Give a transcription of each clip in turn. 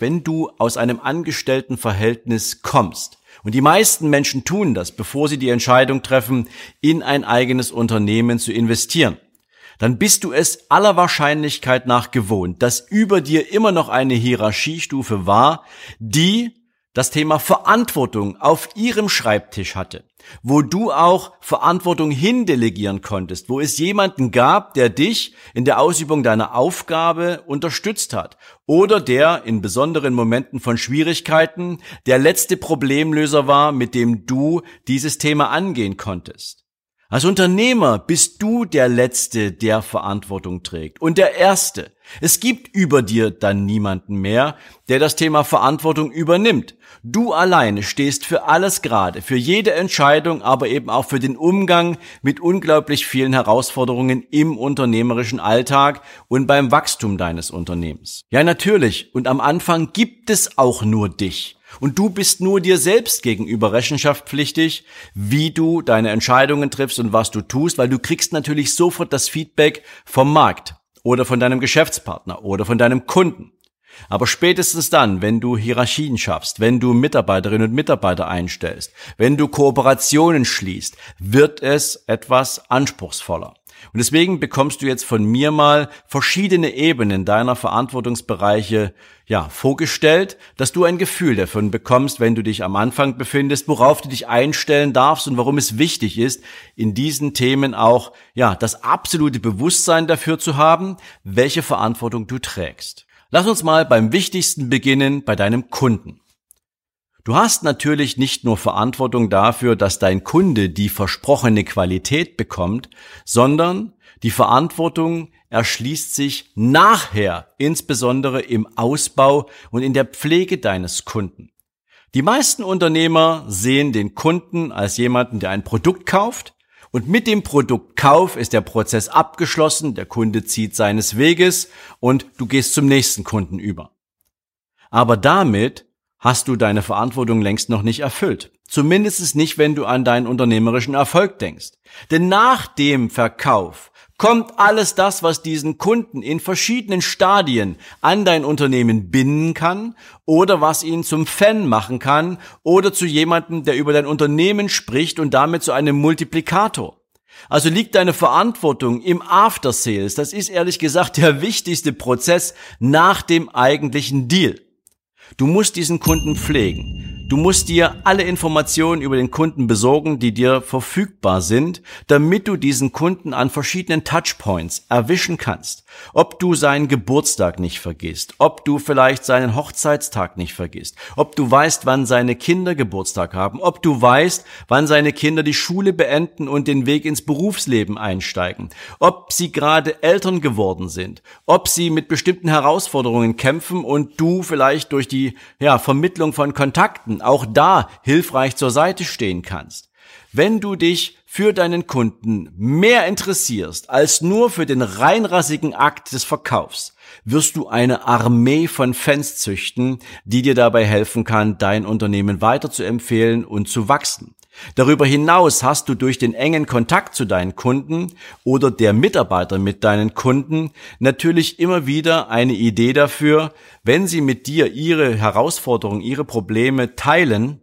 wenn du aus einem Angestelltenverhältnis kommst. Und die meisten Menschen tun das, bevor sie die Entscheidung treffen, in ein eigenes Unternehmen zu investieren. Dann bist du es aller Wahrscheinlichkeit nach gewohnt, dass über dir immer noch eine Hierarchiestufe war, die das Thema Verantwortung auf ihrem Schreibtisch hatte, wo du auch Verantwortung hindelegieren konntest, wo es jemanden gab, der dich in der Ausübung deiner Aufgabe unterstützt hat oder der in besonderen Momenten von Schwierigkeiten der letzte Problemlöser war, mit dem du dieses Thema angehen konntest. Als Unternehmer bist du der Letzte, der Verantwortung trägt und der Erste. Es gibt über dir dann niemanden mehr, der das Thema Verantwortung übernimmt. Du alleine stehst für alles gerade, für jede Entscheidung, aber eben auch für den Umgang mit unglaublich vielen Herausforderungen im unternehmerischen Alltag und beim Wachstum deines Unternehmens. Ja, natürlich. Und am Anfang gibt es auch nur dich. Und du bist nur dir selbst gegenüber rechenschaftspflichtig, wie du deine Entscheidungen triffst und was du tust, weil du kriegst natürlich sofort das Feedback vom Markt oder von deinem Geschäftspartner oder von deinem Kunden. Aber spätestens dann, wenn du Hierarchien schaffst, wenn du Mitarbeiterinnen und Mitarbeiter einstellst, wenn du Kooperationen schließt, wird es etwas anspruchsvoller. Und deswegen bekommst du jetzt von mir mal verschiedene Ebenen deiner Verantwortungsbereiche ja, vorgestellt, dass du ein Gefühl davon bekommst, wenn du dich am Anfang befindest, worauf du dich einstellen darfst und warum es wichtig ist, in diesen Themen auch, ja, das absolute Bewusstsein dafür zu haben, welche Verantwortung du trägst. Lass uns mal beim Wichtigsten beginnen, bei deinem Kunden. Du hast natürlich nicht nur Verantwortung dafür, dass dein Kunde die versprochene Qualität bekommt, sondern die Verantwortung erschließt sich nachher, insbesondere im Ausbau und in der Pflege deines Kunden. Die meisten Unternehmer sehen den Kunden als jemanden, der ein Produkt kauft, und mit dem Produktkauf ist der Prozess abgeschlossen, der Kunde zieht seines Weges und du gehst zum nächsten Kunden über. Aber damit hast du deine Verantwortung längst noch nicht erfüllt. Zumindest nicht, wenn du an deinen unternehmerischen Erfolg denkst. Denn nach dem Verkauf kommt alles das, was diesen Kunden in verschiedenen Stadien an dein Unternehmen binden kann oder was ihn zum Fan machen kann oder zu jemandem, der über dein Unternehmen spricht und damit zu einem Multiplikator. Also liegt deine Verantwortung im After Sales. Das ist ehrlich gesagt der wichtigste Prozess nach dem eigentlichen Deal. Du musst diesen Kunden pflegen. Du musst dir alle Informationen über den Kunden besorgen, die dir verfügbar sind, damit du diesen Kunden an verschiedenen Touchpoints erwischen kannst. Ob du seinen Geburtstag nicht vergisst, ob du vielleicht seinen Hochzeitstag nicht vergisst, ob du weißt, wann seine Kinder Geburtstag haben, ob du weißt, wann seine Kinder die Schule beenden und den Weg ins Berufsleben einsteigen, ob sie gerade Eltern geworden sind, ob sie mit bestimmten Herausforderungen kämpfen und du vielleicht durch die ja, Vermittlung von Kontakten auch da hilfreich zur Seite stehen kannst. Wenn du dich für deinen Kunden mehr interessierst als nur für den reinrassigen Akt des Verkaufs, wirst du eine Armee von Fans züchten, die dir dabei helfen kann, dein Unternehmen weiter zu empfehlen und zu wachsen. Darüber hinaus hast du durch den engen Kontakt zu deinen Kunden oder der Mitarbeiter mit deinen Kunden natürlich immer wieder eine Idee dafür, wenn sie mit dir ihre Herausforderungen, ihre Probleme teilen,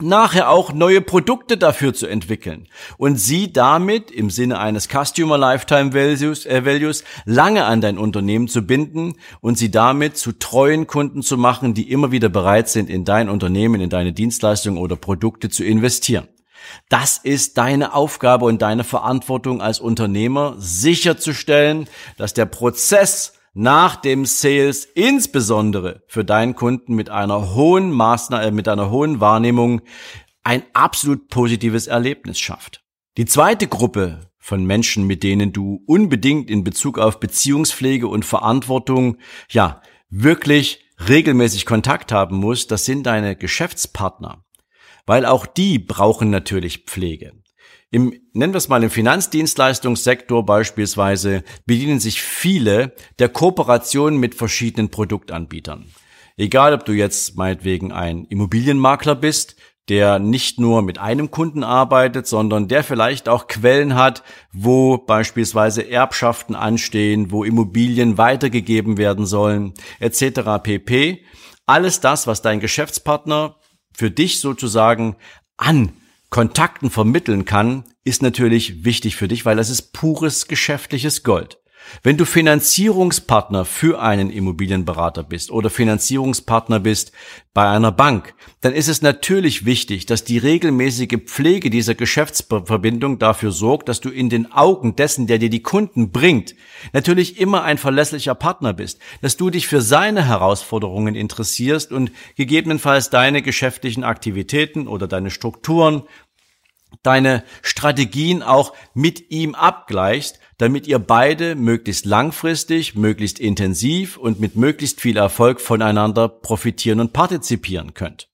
nachher auch neue Produkte dafür zu entwickeln und sie damit im Sinne eines Customer Lifetime Values, äh, Values lange an dein Unternehmen zu binden und sie damit zu treuen Kunden zu machen, die immer wieder bereit sind, in dein Unternehmen, in deine Dienstleistungen oder Produkte zu investieren. Das ist deine Aufgabe und deine Verantwortung als Unternehmer, sicherzustellen, dass der Prozess nach dem Sales insbesondere für deinen Kunden mit einer hohen Maßnahme, äh, mit einer hohen Wahrnehmung ein absolut positives Erlebnis schafft. Die zweite Gruppe von Menschen, mit denen du unbedingt in Bezug auf Beziehungspflege und Verantwortung, ja, wirklich regelmäßig Kontakt haben musst, das sind deine Geschäftspartner. Weil auch die brauchen natürlich Pflege. Im, nennen wir es mal im Finanzdienstleistungssektor beispielsweise, bedienen sich viele der Kooperation mit verschiedenen Produktanbietern. Egal, ob du jetzt meinetwegen ein Immobilienmakler bist, der nicht nur mit einem Kunden arbeitet, sondern der vielleicht auch Quellen hat, wo beispielsweise Erbschaften anstehen, wo Immobilien weitergegeben werden sollen, etc. pp. Alles das, was dein Geschäftspartner für dich sozusagen an Kontakten vermitteln kann, ist natürlich wichtig für dich, weil das ist pures geschäftliches Gold. Wenn du Finanzierungspartner für einen Immobilienberater bist oder Finanzierungspartner bist bei einer Bank, dann ist es natürlich wichtig, dass die regelmäßige Pflege dieser Geschäftsverbindung dafür sorgt, dass du in den Augen dessen, der dir die Kunden bringt, natürlich immer ein verlässlicher Partner bist, dass du dich für seine Herausforderungen interessierst und gegebenenfalls deine geschäftlichen Aktivitäten oder deine Strukturen deine Strategien auch mit ihm abgleichst, damit ihr beide möglichst langfristig, möglichst intensiv und mit möglichst viel Erfolg voneinander profitieren und partizipieren könnt.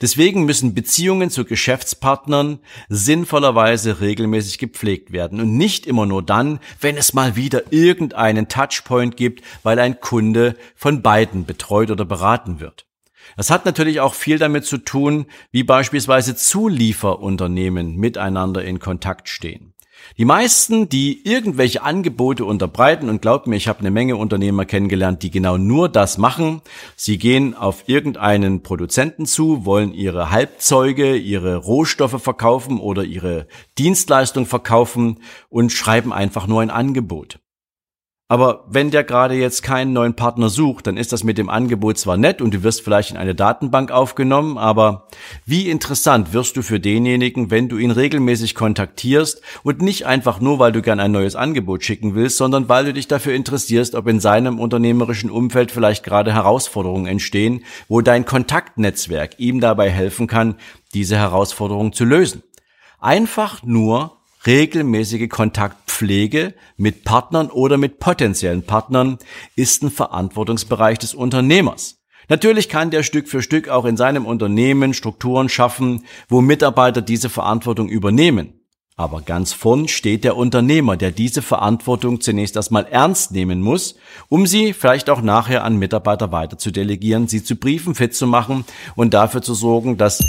Deswegen müssen Beziehungen zu Geschäftspartnern sinnvollerweise regelmäßig gepflegt werden und nicht immer nur dann, wenn es mal wieder irgendeinen Touchpoint gibt, weil ein Kunde von beiden betreut oder beraten wird. Das hat natürlich auch viel damit zu tun, wie beispielsweise Zulieferunternehmen miteinander in Kontakt stehen. Die meisten, die irgendwelche Angebote unterbreiten, und glaubt mir, ich habe eine Menge Unternehmer kennengelernt, die genau nur das machen. Sie gehen auf irgendeinen Produzenten zu, wollen ihre Halbzeuge, ihre Rohstoffe verkaufen oder ihre Dienstleistung verkaufen und schreiben einfach nur ein Angebot. Aber wenn der gerade jetzt keinen neuen Partner sucht, dann ist das mit dem Angebot zwar nett und du wirst vielleicht in eine Datenbank aufgenommen, aber wie interessant wirst du für denjenigen, wenn du ihn regelmäßig kontaktierst und nicht einfach nur, weil du gern ein neues Angebot schicken willst, sondern weil du dich dafür interessierst, ob in seinem unternehmerischen Umfeld vielleicht gerade Herausforderungen entstehen, wo dein Kontaktnetzwerk ihm dabei helfen kann, diese Herausforderungen zu lösen. Einfach nur regelmäßige Kontaktpflege mit Partnern oder mit potenziellen Partnern ist ein Verantwortungsbereich des Unternehmers. Natürlich kann der Stück für Stück auch in seinem Unternehmen Strukturen schaffen, wo Mitarbeiter diese Verantwortung übernehmen. Aber ganz vorn steht der Unternehmer, der diese Verantwortung zunächst erstmal ernst nehmen muss, um sie vielleicht auch nachher an Mitarbeiter weiter zu delegieren, sie zu briefen, fit zu machen und dafür zu sorgen, dass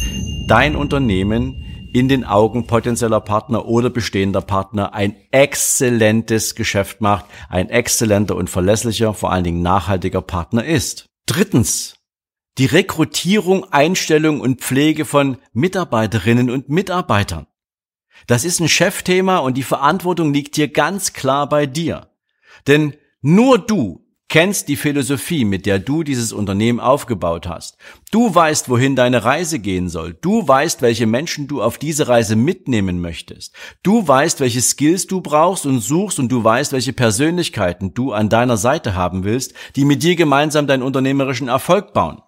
dein Unternehmen in den Augen potenzieller Partner oder bestehender Partner ein exzellentes Geschäft macht, ein exzellenter und verlässlicher, vor allen Dingen nachhaltiger Partner ist. Drittens, die Rekrutierung, Einstellung und Pflege von Mitarbeiterinnen und Mitarbeitern. Das ist ein Chefthema und die Verantwortung liegt hier ganz klar bei dir. Denn nur du kennst die Philosophie, mit der du dieses Unternehmen aufgebaut hast. Du weißt, wohin deine Reise gehen soll. Du weißt, welche Menschen du auf diese Reise mitnehmen möchtest. Du weißt, welche Skills du brauchst und suchst und du weißt, welche Persönlichkeiten du an deiner Seite haben willst, die mit dir gemeinsam deinen unternehmerischen Erfolg bauen.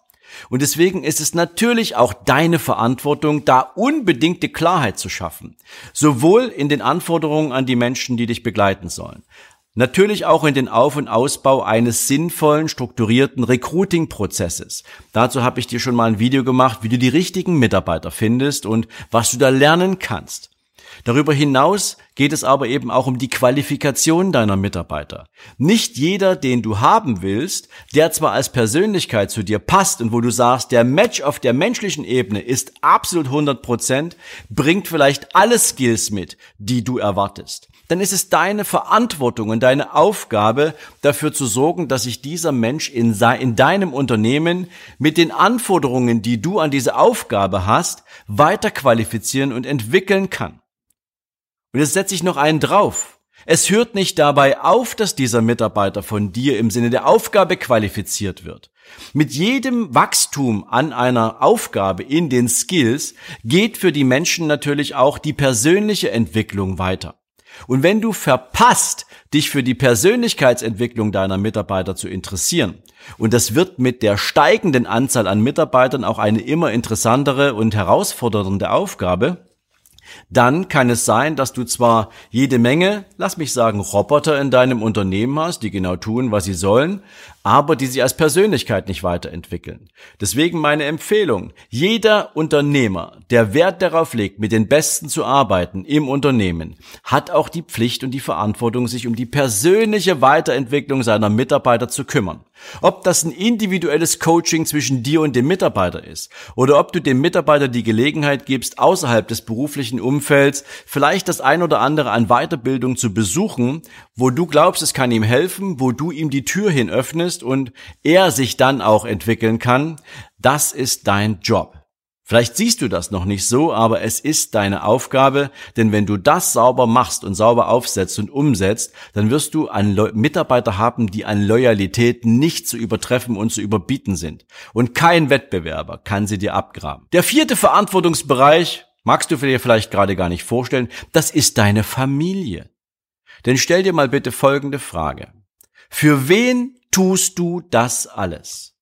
Und deswegen ist es natürlich auch deine Verantwortung, da unbedingte Klarheit zu schaffen. Sowohl in den Anforderungen an die Menschen, die dich begleiten sollen, Natürlich auch in den Auf- und Ausbau eines sinnvollen, strukturierten Recruiting-Prozesses. Dazu habe ich dir schon mal ein Video gemacht, wie du die richtigen Mitarbeiter findest und was du da lernen kannst. Darüber hinaus geht es aber eben auch um die Qualifikation deiner Mitarbeiter. Nicht jeder, den du haben willst, der zwar als Persönlichkeit zu dir passt und wo du sagst, der Match auf der menschlichen Ebene ist absolut 100 Prozent, bringt vielleicht alle Skills mit, die du erwartest dann ist es deine Verantwortung und deine Aufgabe, dafür zu sorgen, dass sich dieser Mensch in, in deinem Unternehmen mit den Anforderungen, die du an diese Aufgabe hast, weiter qualifizieren und entwickeln kann. Und jetzt setze ich noch einen drauf. Es hört nicht dabei auf, dass dieser Mitarbeiter von dir im Sinne der Aufgabe qualifiziert wird. Mit jedem Wachstum an einer Aufgabe in den Skills geht für die Menschen natürlich auch die persönliche Entwicklung weiter. Und wenn du verpasst, dich für die Persönlichkeitsentwicklung deiner Mitarbeiter zu interessieren, und das wird mit der steigenden Anzahl an Mitarbeitern auch eine immer interessantere und herausfordernde Aufgabe, dann kann es sein, dass du zwar jede Menge, lass mich sagen, Roboter in deinem Unternehmen hast, die genau tun, was sie sollen, aber die sich als Persönlichkeit nicht weiterentwickeln. Deswegen meine Empfehlung, jeder Unternehmer, der Wert darauf legt, mit den Besten zu arbeiten im Unternehmen, hat auch die Pflicht und die Verantwortung, sich um die persönliche Weiterentwicklung seiner Mitarbeiter zu kümmern. Ob das ein individuelles Coaching zwischen dir und dem Mitarbeiter ist oder ob du dem Mitarbeiter die Gelegenheit gibst, außerhalb des beruflichen Umfelds vielleicht das ein oder andere an Weiterbildung zu besuchen, wo du glaubst, es kann ihm helfen, wo du ihm die Tür hin öffnest und er sich dann auch entwickeln kann, das ist dein Job. Vielleicht siehst du das noch nicht so, aber es ist deine Aufgabe, denn wenn du das sauber machst und sauber aufsetzt und umsetzt, dann wirst du Mitarbeiter haben, die an Loyalität nicht zu übertreffen und zu überbieten sind. Und kein Wettbewerber kann sie dir abgraben. Der vierte Verantwortungsbereich, magst du dir vielleicht gerade gar nicht vorstellen, das ist deine Familie. Denn stell dir mal bitte folgende Frage. Für wen tust du das alles?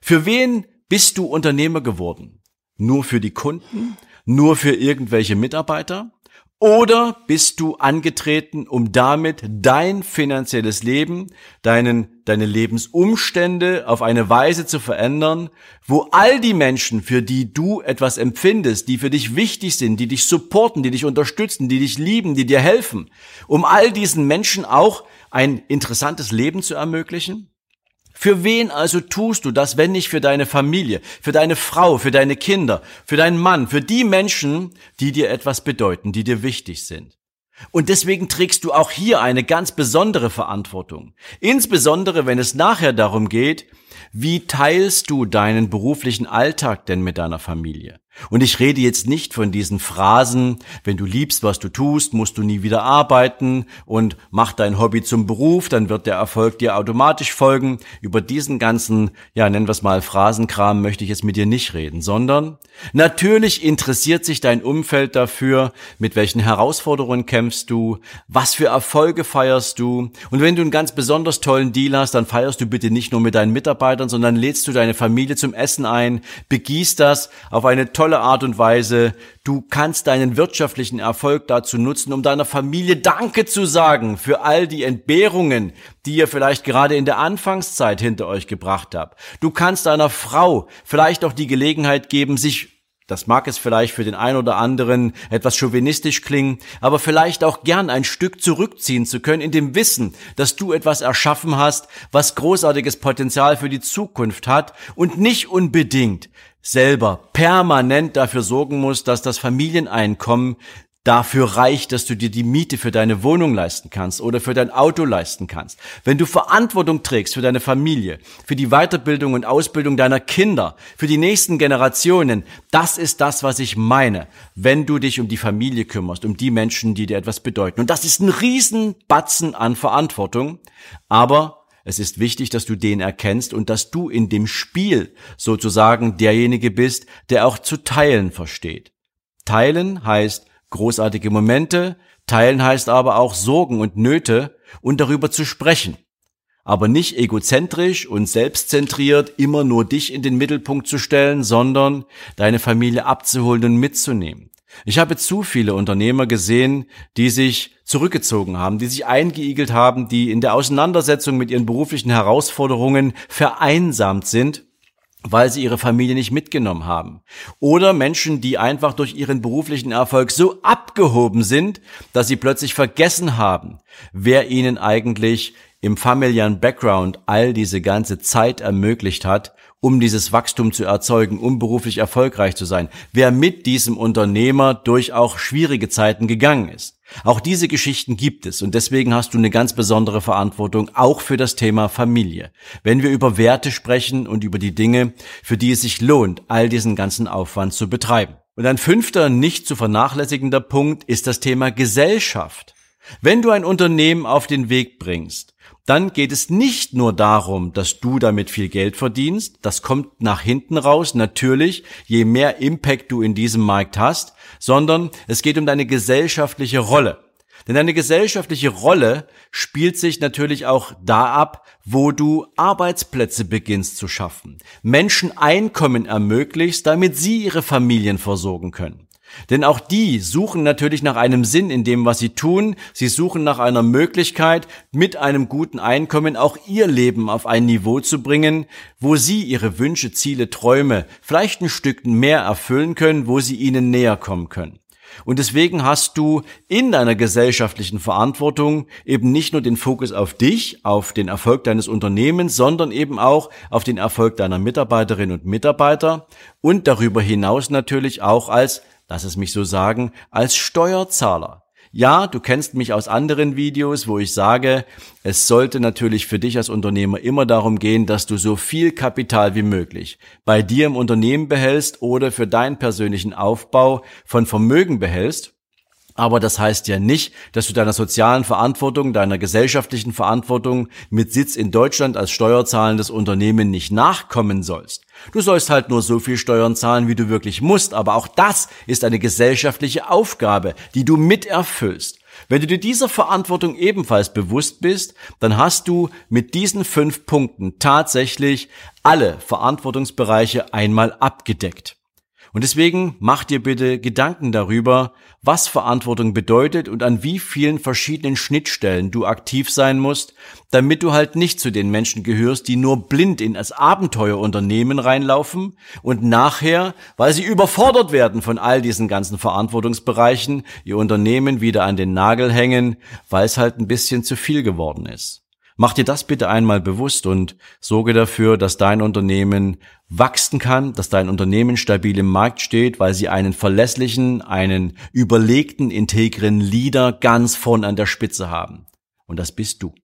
Für wen bist du Unternehmer geworden? Nur für die Kunden? Nur für irgendwelche Mitarbeiter? Oder bist du angetreten, um damit dein finanzielles Leben, deinen, deine Lebensumstände auf eine Weise zu verändern, wo all die Menschen, für die du etwas empfindest, die für dich wichtig sind, die dich supporten, die dich unterstützen, die dich lieben, die dir helfen, um all diesen Menschen auch ein interessantes Leben zu ermöglichen? Für wen also tust du das, wenn nicht für deine Familie, für deine Frau, für deine Kinder, für deinen Mann, für die Menschen, die dir etwas bedeuten, die dir wichtig sind? Und deswegen trägst du auch hier eine ganz besondere Verantwortung. Insbesondere, wenn es nachher darum geht, wie teilst du deinen beruflichen Alltag denn mit deiner Familie? Und ich rede jetzt nicht von diesen Phrasen, wenn du liebst, was du tust, musst du nie wieder arbeiten und mach dein Hobby zum Beruf, dann wird der Erfolg dir automatisch folgen. Über diesen ganzen, ja, nennen wir es mal Phrasenkram möchte ich jetzt mit dir nicht reden, sondern natürlich interessiert sich dein Umfeld dafür, mit welchen Herausforderungen kämpfst du, was für Erfolge feierst du. Und wenn du einen ganz besonders tollen Deal hast, dann feierst du bitte nicht nur mit deinen Mitarbeitern, sondern lädst du deine Familie zum Essen ein, begießt das auf eine tolle tolle Art und Weise. Du kannst deinen wirtschaftlichen Erfolg dazu nutzen, um deiner Familie Danke zu sagen für all die Entbehrungen, die ihr vielleicht gerade in der Anfangszeit hinter euch gebracht habt. Du kannst deiner Frau vielleicht auch die Gelegenheit geben, sich das mag es vielleicht für den einen oder anderen etwas chauvinistisch klingen, aber vielleicht auch gern ein Stück zurückziehen zu können in dem Wissen, dass du etwas erschaffen hast, was großartiges Potenzial für die Zukunft hat und nicht unbedingt selber permanent dafür sorgen musst, dass das Familieneinkommen dafür reicht, dass du dir die Miete für deine Wohnung leisten kannst oder für dein Auto leisten kannst. Wenn du Verantwortung trägst für deine Familie, für die Weiterbildung und Ausbildung deiner Kinder, für die nächsten Generationen, das ist das, was ich meine, wenn du dich um die Familie kümmerst, um die Menschen, die dir etwas bedeuten. Und das ist ein Riesenbatzen an Verantwortung, aber es ist wichtig, dass du den erkennst und dass du in dem Spiel sozusagen derjenige bist, der auch zu teilen versteht. Teilen heißt großartige Momente, teilen heißt aber auch Sorgen und Nöte und darüber zu sprechen. Aber nicht egozentrisch und selbstzentriert immer nur dich in den Mittelpunkt zu stellen, sondern deine Familie abzuholen und mitzunehmen. Ich habe zu viele Unternehmer gesehen, die sich zurückgezogen haben, die sich eingeigelt haben, die in der Auseinandersetzung mit ihren beruflichen Herausforderungen vereinsamt sind, weil sie ihre Familie nicht mitgenommen haben. Oder Menschen, die einfach durch ihren beruflichen Erfolg so abgehoben sind, dass sie plötzlich vergessen haben, wer ihnen eigentlich im familiären Background all diese ganze Zeit ermöglicht hat, um dieses Wachstum zu erzeugen, um beruflich erfolgreich zu sein, wer mit diesem Unternehmer durch auch schwierige Zeiten gegangen ist. Auch diese Geschichten gibt es und deswegen hast du eine ganz besondere Verantwortung auch für das Thema Familie. Wenn wir über Werte sprechen und über die Dinge, für die es sich lohnt, all diesen ganzen Aufwand zu betreiben. Und ein fünfter, nicht zu vernachlässigender Punkt ist das Thema Gesellschaft. Wenn du ein Unternehmen auf den Weg bringst, dann geht es nicht nur darum, dass du damit viel Geld verdienst, das kommt nach hinten raus, natürlich, je mehr Impact du in diesem Markt hast, sondern es geht um deine gesellschaftliche Rolle. Denn deine gesellschaftliche Rolle spielt sich natürlich auch da ab, wo du Arbeitsplätze beginnst zu schaffen, Menschen Einkommen ermöglichst, damit sie ihre Familien versorgen können. Denn auch die suchen natürlich nach einem Sinn in dem, was sie tun. Sie suchen nach einer Möglichkeit, mit einem guten Einkommen auch ihr Leben auf ein Niveau zu bringen, wo sie ihre Wünsche, Ziele, Träume vielleicht ein Stück mehr erfüllen können, wo sie ihnen näher kommen können. Und deswegen hast du in deiner gesellschaftlichen Verantwortung eben nicht nur den Fokus auf dich, auf den Erfolg deines Unternehmens, sondern eben auch auf den Erfolg deiner Mitarbeiterinnen und Mitarbeiter und darüber hinaus natürlich auch als, lass es mich so sagen, als Steuerzahler. Ja, du kennst mich aus anderen Videos, wo ich sage, es sollte natürlich für dich als Unternehmer immer darum gehen, dass du so viel Kapital wie möglich bei dir im Unternehmen behältst oder für deinen persönlichen Aufbau von Vermögen behältst. Aber das heißt ja nicht, dass du deiner sozialen Verantwortung, deiner gesellschaftlichen Verantwortung mit Sitz in Deutschland als steuerzahlendes Unternehmen nicht nachkommen sollst. Du sollst halt nur so viel Steuern zahlen, wie du wirklich musst, aber auch das ist eine gesellschaftliche Aufgabe, die du miterfüllst. Wenn du dir dieser Verantwortung ebenfalls bewusst bist, dann hast du mit diesen fünf Punkten tatsächlich alle Verantwortungsbereiche einmal abgedeckt. Und deswegen mach dir bitte Gedanken darüber, was Verantwortung bedeutet und an wie vielen verschiedenen Schnittstellen du aktiv sein musst, damit du halt nicht zu den Menschen gehörst, die nur blind in das Abenteuerunternehmen reinlaufen und nachher, weil sie überfordert werden von all diesen ganzen Verantwortungsbereichen, ihr Unternehmen wieder an den Nagel hängen, weil es halt ein bisschen zu viel geworden ist. Mach dir das bitte einmal bewusst und sorge dafür, dass dein Unternehmen wachsen kann, dass dein Unternehmen stabil im Markt steht, weil sie einen verlässlichen, einen überlegten, integren Leader ganz vorn an der Spitze haben. Und das bist du.